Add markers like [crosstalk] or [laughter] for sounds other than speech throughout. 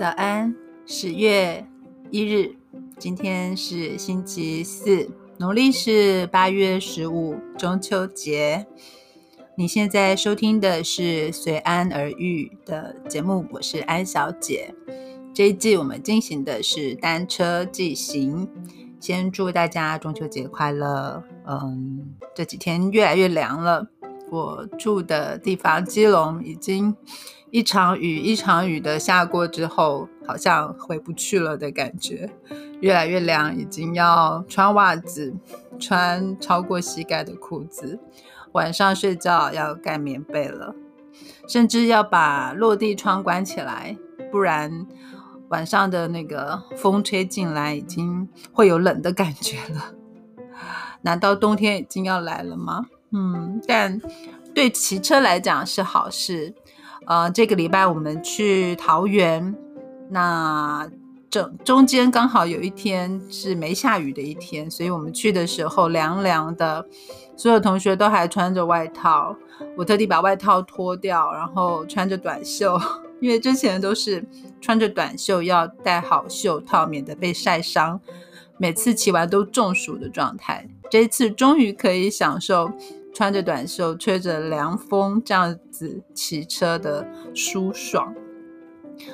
早安，十月一日，今天是星期四，农历是八月十五，中秋节。你现在收听的是随安而遇的节目，我是安小姐。这一季我们进行的是单车骑行，先祝大家中秋节快乐。嗯，这几天越来越凉了，我住的地方基隆已经。一场雨一场雨的下过之后，好像回不去了的感觉，越来越凉，已经要穿袜子，穿超过膝盖的裤子，晚上睡觉要盖棉被了，甚至要把落地窗关起来，不然晚上的那个风吹进来，已经会有冷的感觉了。难道冬天已经要来了吗？嗯，但对骑车来讲是好事。呃，这个礼拜我们去桃园，那整中间刚好有一天是没下雨的一天，所以我们去的时候凉凉的，所有同学都还穿着外套，我特地把外套脱掉，然后穿着短袖，[laughs] 因为之前都是穿着短袖要戴好袖套，免得被晒伤，每次骑完都中暑的状态，这次终于可以享受。穿着短袖，吹着凉风，这样子骑车的舒爽。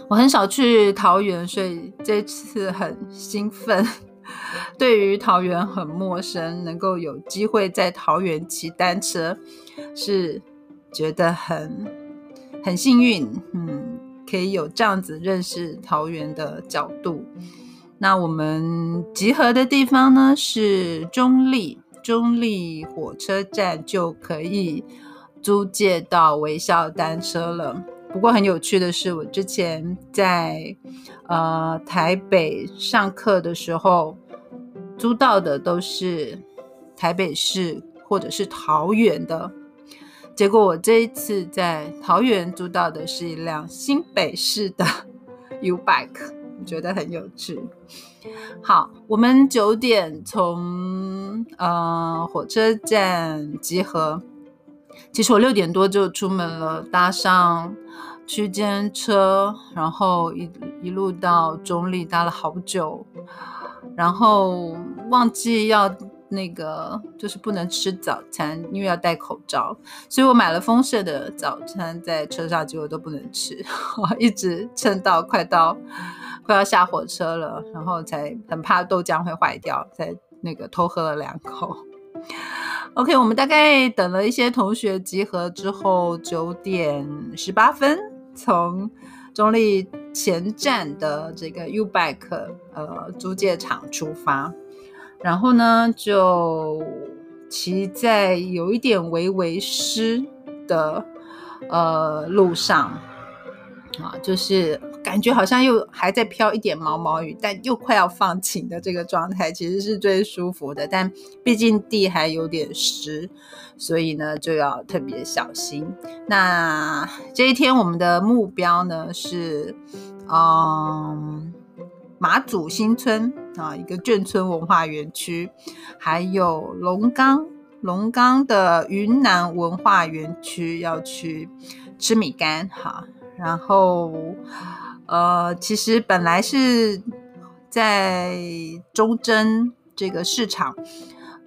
我很少去桃园，所以这次很兴奋。[laughs] 对于桃园很陌生，能够有机会在桃园骑单车，是觉得很很幸运。嗯，可以有这样子认识桃园的角度。那我们集合的地方呢，是中立。中立火车站就可以租借到微笑单车了。不过很有趣的是，我之前在呃台北上课的时候租到的都是台北市或者是桃园的，结果我这一次在桃园租到的是一辆新北市的 [laughs] U Bike，我觉得很有趣。好，我们九点从呃火车站集合。其实我六点多就出门了，搭上区间车，然后一一路到中立，搭了好久，然后忘记要那个就是不能吃早餐，因为要戴口罩，所以我买了丰盛的早餐在车上，结果都不能吃，[laughs] 一直撑到快到。快要下火车了，然后才很怕豆浆会坏掉，才那个偷喝了两口。[laughs] OK，我们大概等了一些同学集合之后，九点十八分从中立前站的这个 U Bike 呃租借场出发，然后呢就骑在有一点微微湿的呃路上。啊，就是感觉好像又还在飘一点毛毛雨，但又快要放晴的这个状态，其实是最舒服的。但毕竟地还有点湿，所以呢就要特别小心。那这一天我们的目标呢是，嗯，马祖新村啊，一个眷村文化园区，还有龙岗龙岗的云南文化园区要去吃米干，哈。然后，呃，其实本来是在中贞这个市场，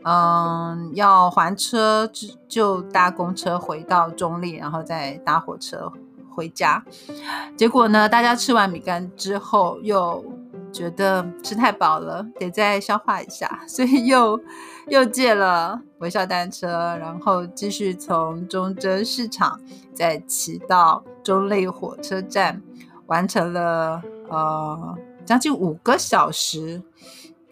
嗯，要还车就搭公车回到中立，然后再搭火车回家。结果呢，大家吃完米干之后，又觉得吃太饱了，得再消化一下，所以又又借了微笑单车，然后继续从中贞市场再骑到。中立火车站完成了呃将近五个小时，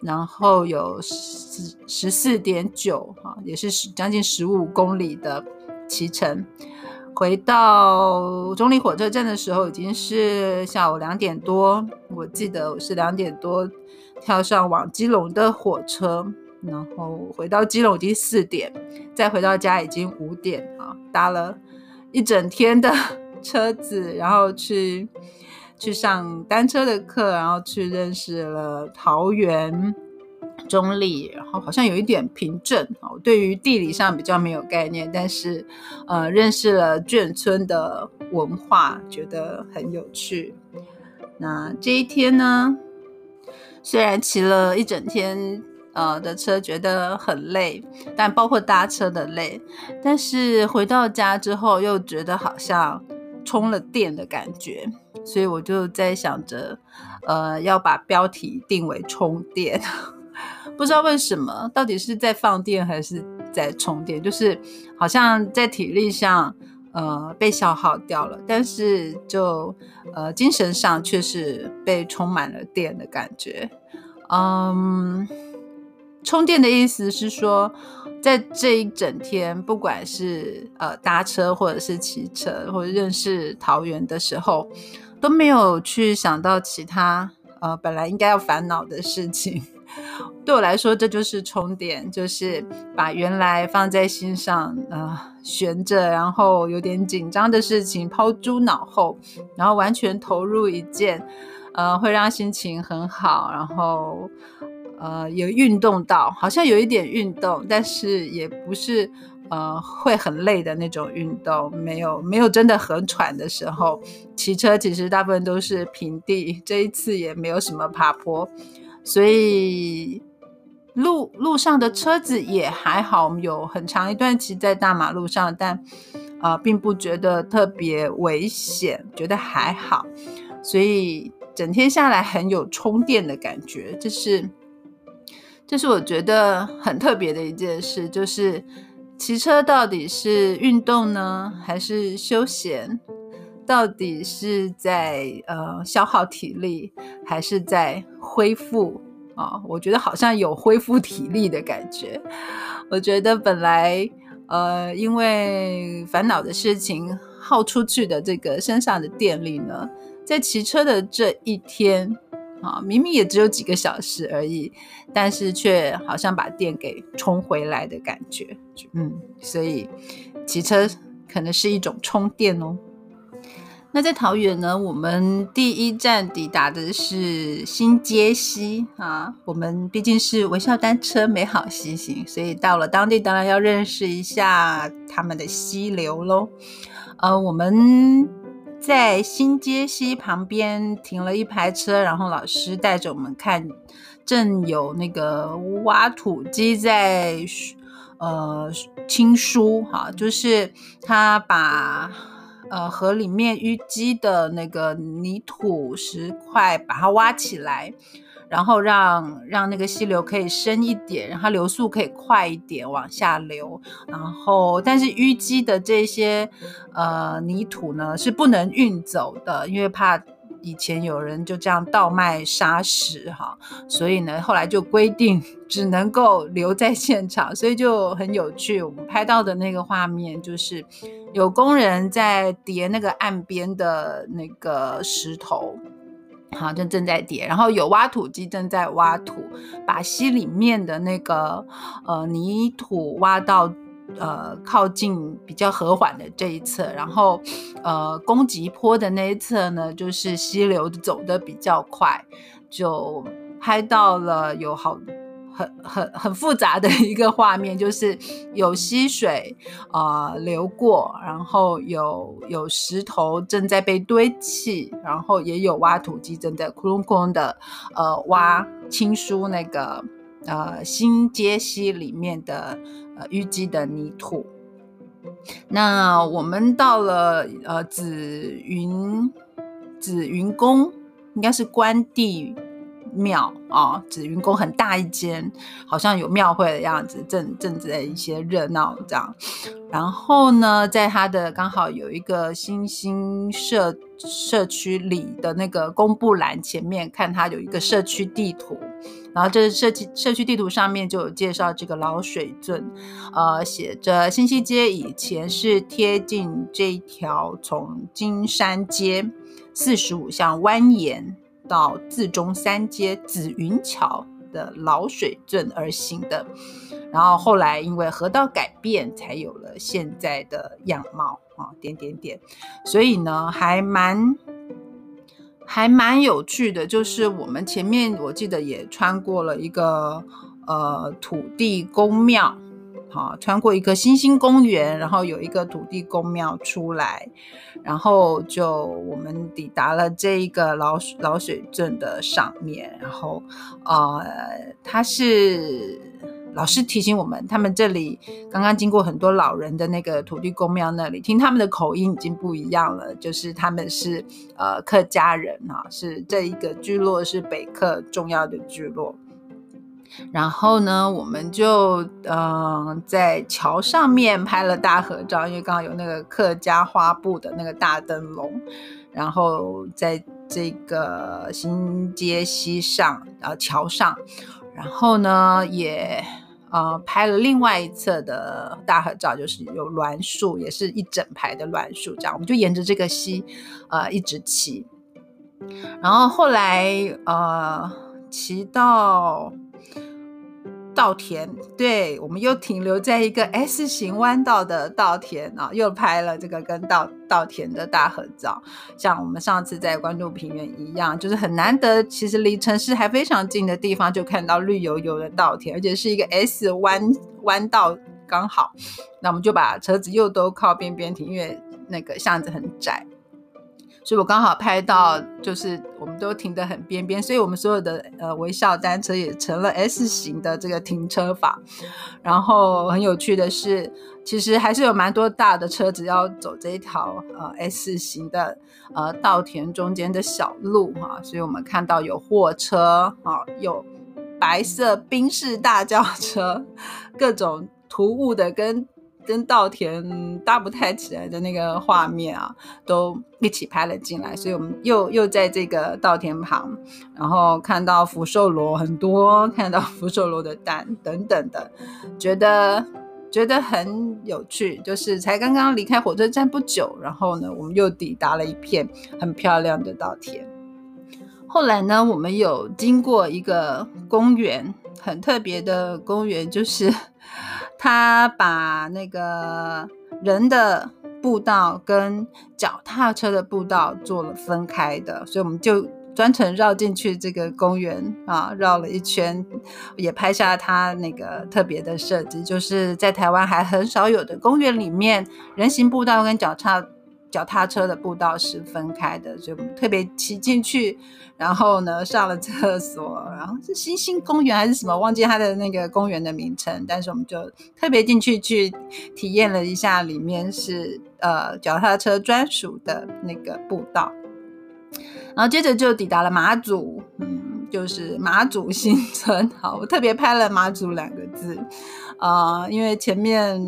然后有十十四点九哈，也是十将近十五公里的骑程。回到中立火车站的时候已经是下午两点多，我记得我是两点多跳上往基隆的火车，然后回到基隆已经四点，再回到家已经五点啊，搭了一整天的。[laughs] 车子，然后去去上单车的课，然后去认识了桃园中立，然后好像有一点凭证哦。对于地理上比较没有概念，但是呃，认识了眷村的文化，觉得很有趣。那这一天呢，虽然骑了一整天呃的车，觉得很累，但包括搭车的累，但是回到家之后又觉得好像充了电的感觉，所以我就在想着，呃，要把标题定为充电。[laughs] 不知道为什么，到底是在放电还是在充电？就是好像在体力上。呃，被消耗掉了，但是就呃精神上却是被充满了电的感觉。嗯，充电的意思是说，在这一整天，不管是呃搭车或者是骑车，或者认识桃园的时候，都没有去想到其他呃本来应该要烦恼的事情。[laughs] 对我来说，这就是充电，就是把原来放在心上啊悬着，然后有点紧张的事情抛诸脑后，然后完全投入一件，呃，会让心情很好，然后呃有运动到，好像有一点运动，但是也不是呃会很累的那种运动，没有没有真的很喘的时候。骑车其实大部分都是平地，这一次也没有什么爬坡。所以路路上的车子也还好，我们有很长一段骑在大马路上，但呃，并不觉得特别危险，觉得还好。所以整天下来很有充电的感觉，这是这是我觉得很特别的一件事，就是骑车到底是运动呢，还是休闲？到底是在呃消耗体力，还是在恢复啊？我觉得好像有恢复体力的感觉。我觉得本来呃因为烦恼的事情耗出去的这个身上的电力呢，在骑车的这一天啊，明明也只有几个小时而已，但是却好像把电给充回来的感觉。嗯，所以骑车可能是一种充电哦。那在桃园呢，我们第一站抵达的是新街溪啊。我们毕竟是微笑单车美好西行，所以到了当地当然要认识一下他们的溪流喽。呃，我们在新街西旁边停了一排车，然后老师带着我们看，正有那个挖土机在呃清疏哈，就是他把。呃，河里面淤积的那个泥土石块，把它挖起来，然后让让那个溪流可以深一点，让它流速可以快一点往下流。然后，但是淤积的这些呃泥土呢，是不能运走的，因为怕。以前有人就这样倒卖沙石哈，所以呢，后来就规定只能够留在现场，所以就很有趣。我们拍到的那个画面就是有工人在叠那个岸边的那个石头，好，就正在叠，然后有挖土机正在挖土，把溪里面的那个呃泥土挖到。呃，靠近比较和缓的这一侧，然后呃，攻击坡的那一侧呢，就是溪流走的比较快，就拍到了有好很很很复杂的一个画面，就是有溪水啊流过，然后有有石头正在被堆砌，然后也有挖土机正在窟窿窟窿的呃挖清疏那个呃新街溪里面的。呃，淤积的泥土。那我们到了呃紫云紫云宫，应该是关帝庙啊。紫云宫很大一间，好像有庙会的样子，正正在一些热闹这样。然后呢，在它的刚好有一个新兴社社区里的那个公布栏前面，看它有一个社区地图。然后这社区社区地图上面就有介绍这个老水圳，呃，写着新溪街以前是贴近这条从金山街四十五巷蜿蜒到自中三街紫云桥的老水镇而行的，然后后来因为河道改变，才有了现在的样貌啊，点点点，所以呢，还蛮。还蛮有趣的，就是我们前面我记得也穿过了一个呃土地公庙哈，穿过一个新兴公园，然后有一个土地公庙出来，然后就我们抵达了这一个老老水镇的上面，然后呃，它是。老师提醒我们，他们这里刚刚经过很多老人的那个土地公庙那里，听他们的口音已经不一样了，就是他们是呃客家人啊，是这一个聚落是北客重要的聚落。然后呢，我们就嗯在桥上面拍了大合照，因为刚刚有那个客家花布的那个大灯笼，然后在这个新街西上呃桥上。然后呢，也呃拍了另外一侧的大合照，就是有栾树，也是一整排的栾树，这样我们就沿着这个溪，呃一直骑，然后后来呃骑到。稻田，对，我们又停留在一个 S 型弯道的稻田啊，又拍了这个跟稻稻田的大合照，像我们上次在关渡平原一样，就是很难得，其实离城市还非常近的地方就看到绿油油的稻田，而且是一个 S 弯弯道刚好，那我们就把车子又都靠边边停，因为那个巷子很窄。所以我刚好拍到，就是我们都停得很边边，所以我们所有的呃微笑单车也成了 S 型的这个停车法。然后很有趣的是，其实还是有蛮多大的车子要走这一条呃 S 型的呃稻田中间的小路哈。所以我们看到有货车啊，有白色宾士大轿车，各种突兀的跟。跟稻田搭不太起来的那个画面啊，都一起拍了进来，所以我们又又在这个稻田旁，然后看到福寿螺很多，看到福寿螺的蛋等等的，觉得觉得很有趣。就是才刚刚离开火车站不久，然后呢，我们又抵达了一片很漂亮的稻田。后来呢，我们有经过一个公园，很特别的公园，就是。他把那个人的步道跟脚踏车的步道做了分开的，所以我们就专程绕进去这个公园啊，绕了一圈，也拍下他那个特别的设计，就是在台湾还很少有的公园里面，人行步道跟脚踏。脚踏车的步道是分开的，所以我们特别骑进去，然后呢上了厕所，然后是星星公园还是什么，忘记它的那个公园的名称，但是我们就特别进去去体验了一下，里面是呃脚踏车专属的那个步道，然后接着就抵达了马祖，嗯，就是马祖新村。好，我特别拍了马祖两个字，啊，因为前面。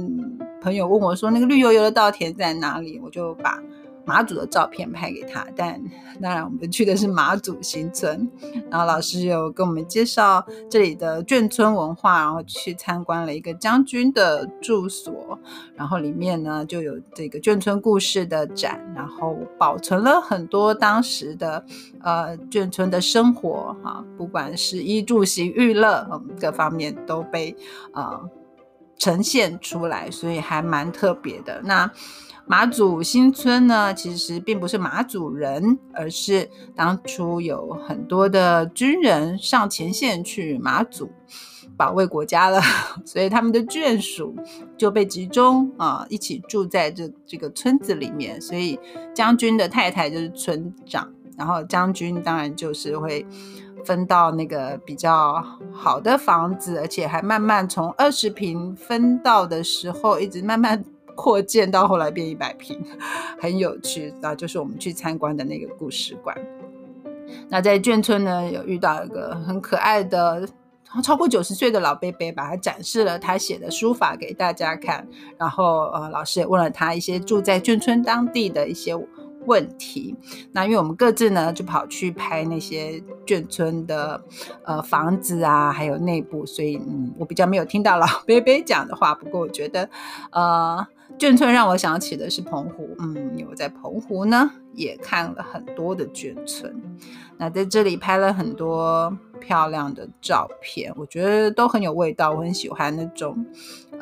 朋友问我说：“那个绿油油的稻田在哪里？”我就把马祖的照片拍给他。但当然，我们去的是马祖新村。然后老师有跟我们介绍这里的眷村文化，然后去参观了一个将军的住所。然后里面呢就有这个眷村故事的展，然后保存了很多当时的呃眷村的生活哈，不管是衣住行娱乐，各方面都被啊。呈现出来，所以还蛮特别的。那马祖新村呢，其实并不是马祖人，而是当初有很多的军人上前线去马祖保卫国家了，[laughs] 所以他们的眷属就被集中啊一起住在这这个村子里面。所以将军的太太就是村长，然后将军当然就是会。分到那个比较好的房子，而且还慢慢从二十平分到的时候，一直慢慢扩建到后来变一百平，很有趣。那就是我们去参观的那个故事馆。那在眷村呢，有遇到一个很可爱的超过九十岁的老伯伯，把他展示了他写的书法给大家看。然后呃，老师也问了他一些住在眷村当地的一些。问题，那因为我们各自呢就跑去拍那些眷村的呃房子啊，还有内部，所以嗯，我比较没有听到老 [laughs] 贝贝讲的话。不过我觉得，呃，眷村让我想起的是澎湖，嗯，我在澎湖呢也看了很多的眷村，那在这里拍了很多漂亮的照片，我觉得都很有味道，我很喜欢那种。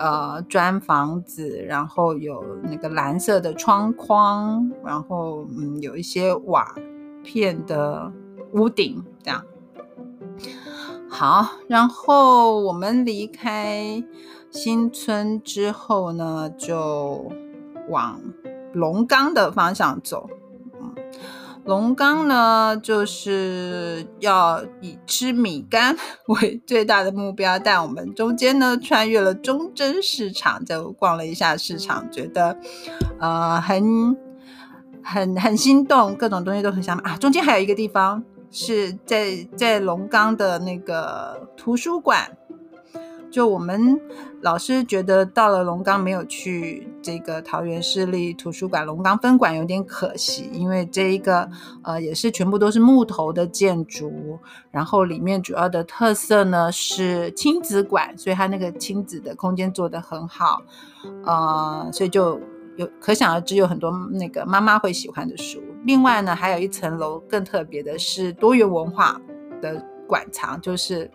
呃，砖房子，然后有那个蓝色的窗框，然后嗯，有一些瓦片的屋顶，这样。好，然后我们离开新村之后呢，就往龙岗的方向走。嗯，龙岗呢，就是要以吃米干为最大的目标，但我们中间呢，穿越了中贞市场，就逛了一下市场，觉得呃很很很心动，各种东西都很想买啊。中间还有一个地方是在在龙岗的那个图书馆。就我们老师觉得到了龙岗没有去这个桃园市立图书馆龙岗分馆有点可惜，因为这一个呃也是全部都是木头的建筑，然后里面主要的特色呢是亲子馆，所以它那个亲子的空间做得很好，呃，所以就有可想而知有很多那个妈妈会喜欢的书。另外呢，还有一层楼更特别的是多元文化的馆藏，就是。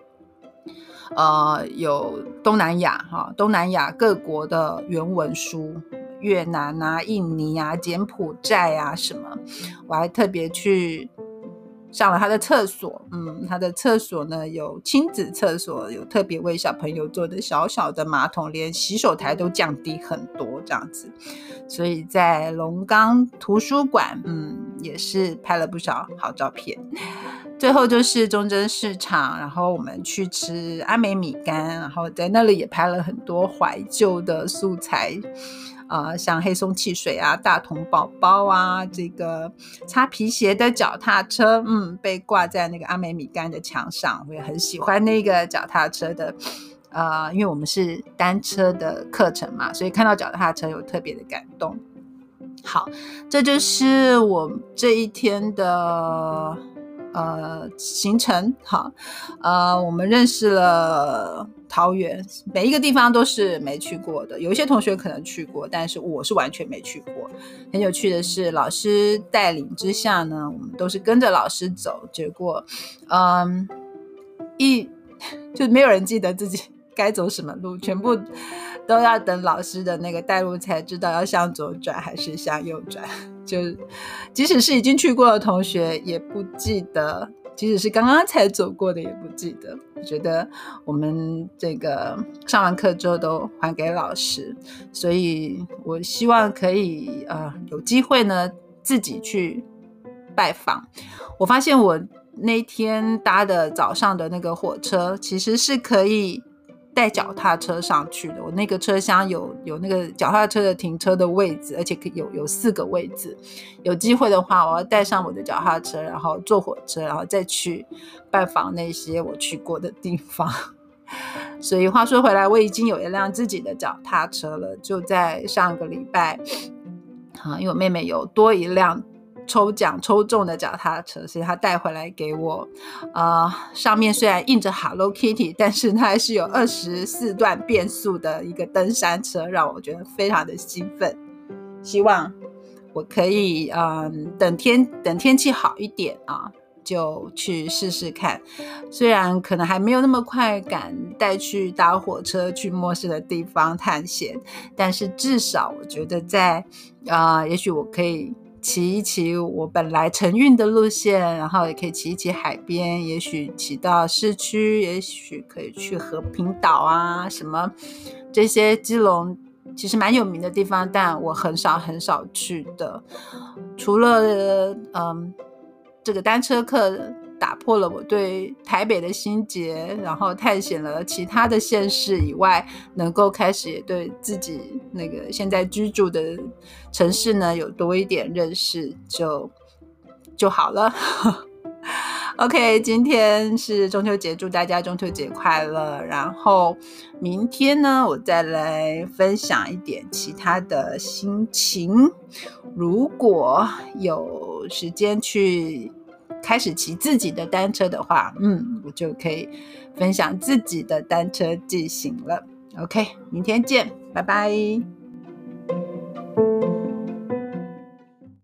呃，有东南亚哈，东南亚各国的原文书，越南啊、印尼啊、柬埔寨啊什么，我还特别去上了他的厕所，嗯，他的厕所呢有亲子厕所，有特别为小朋友做的小小的马桶，连洗手台都降低很多这样子，所以在龙岗图书馆，嗯，也是拍了不少好照片。最后就是中贞市场，然后我们去吃阿美米干，然后在那里也拍了很多怀旧的素材，呃，像黑松汽水啊、大童宝宝啊，这个擦皮鞋的脚踏车，嗯，被挂在那个阿美米干的墙上，我也很喜欢那个脚踏车的，呃，因为我们是单车的课程嘛，所以看到脚踏车有特别的感动。好，这就是我这一天的。呃，行程哈，呃，我们认识了桃园，每一个地方都是没去过的。有一些同学可能去过，但是我是完全没去过。很有趣的是，老师带领之下呢，我们都是跟着老师走，结果，嗯，一 [laughs] 就没有人记得自己该走什么路，全部都要等老师的那个带路才知道要向左转还是向右转。就即使是已经去过的同学也不记得，即使是刚刚才走过的也不记得。我觉得我们这个上完课之后都还给老师，所以我希望可以呃有机会呢自己去拜访。我发现我那天搭的早上的那个火车其实是可以。带脚踏车上去的，我那个车厢有有那个脚踏车的停车的位置，而且有有四个位置。有机会的话，我要带上我的脚踏车，然后坐火车，然后再去拜访那些我去过的地方。[laughs] 所以话说回来，我已经有一辆自己的脚踏车了，就在上个礼拜，啊，因为我妹妹有多一辆。抽奖抽中的脚踏车，所以他带回来给我。呃，上面虽然印着 Hello Kitty，但是它还是有二十四段变速的一个登山车，让我觉得非常的兴奋。希望我可以，嗯，等天等天气好一点啊，就去试试看。虽然可能还没有那么快敢带去搭火车去陌生的地方探险，但是至少我觉得在，啊，也许我可以。骑一骑我本来晨运的路线，然后也可以骑一骑海边，也许骑到市区，也许可以去和平岛啊什么这些基隆其实蛮有名的地方，但我很少很少去的，除了嗯这个单车课。打破了我对台北的心结，然后探险了其他的县市以外，能够开始也对自己那个现在居住的城市呢有多一点认识，就就好了。[laughs] OK，今天是中秋节，祝大家中秋节快乐。然后明天呢，我再来分享一点其他的心情。如果有时间去。开始骑自己的单车的话，嗯，我就可以分享自己的单车进行了。OK，明天见，拜拜。